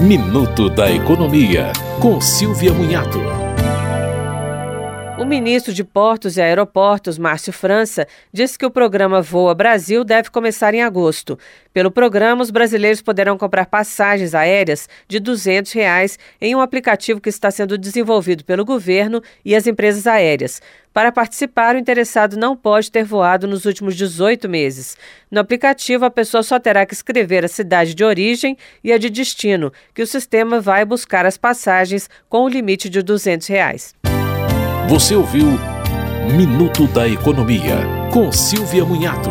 Minuto da Economia, com Silvia Munhato. O ministro de Portos e Aeroportos, Márcio França, disse que o programa Voa Brasil deve começar em agosto. Pelo programa, os brasileiros poderão comprar passagens aéreas de 200 reais em um aplicativo que está sendo desenvolvido pelo governo e as empresas aéreas. Para participar, o interessado não pode ter voado nos últimos 18 meses. No aplicativo, a pessoa só terá que escrever a cidade de origem e a de destino, que o sistema vai buscar as passagens com o limite de 200 reais. Você ouviu Minuto da Economia, com Silvia Munhato.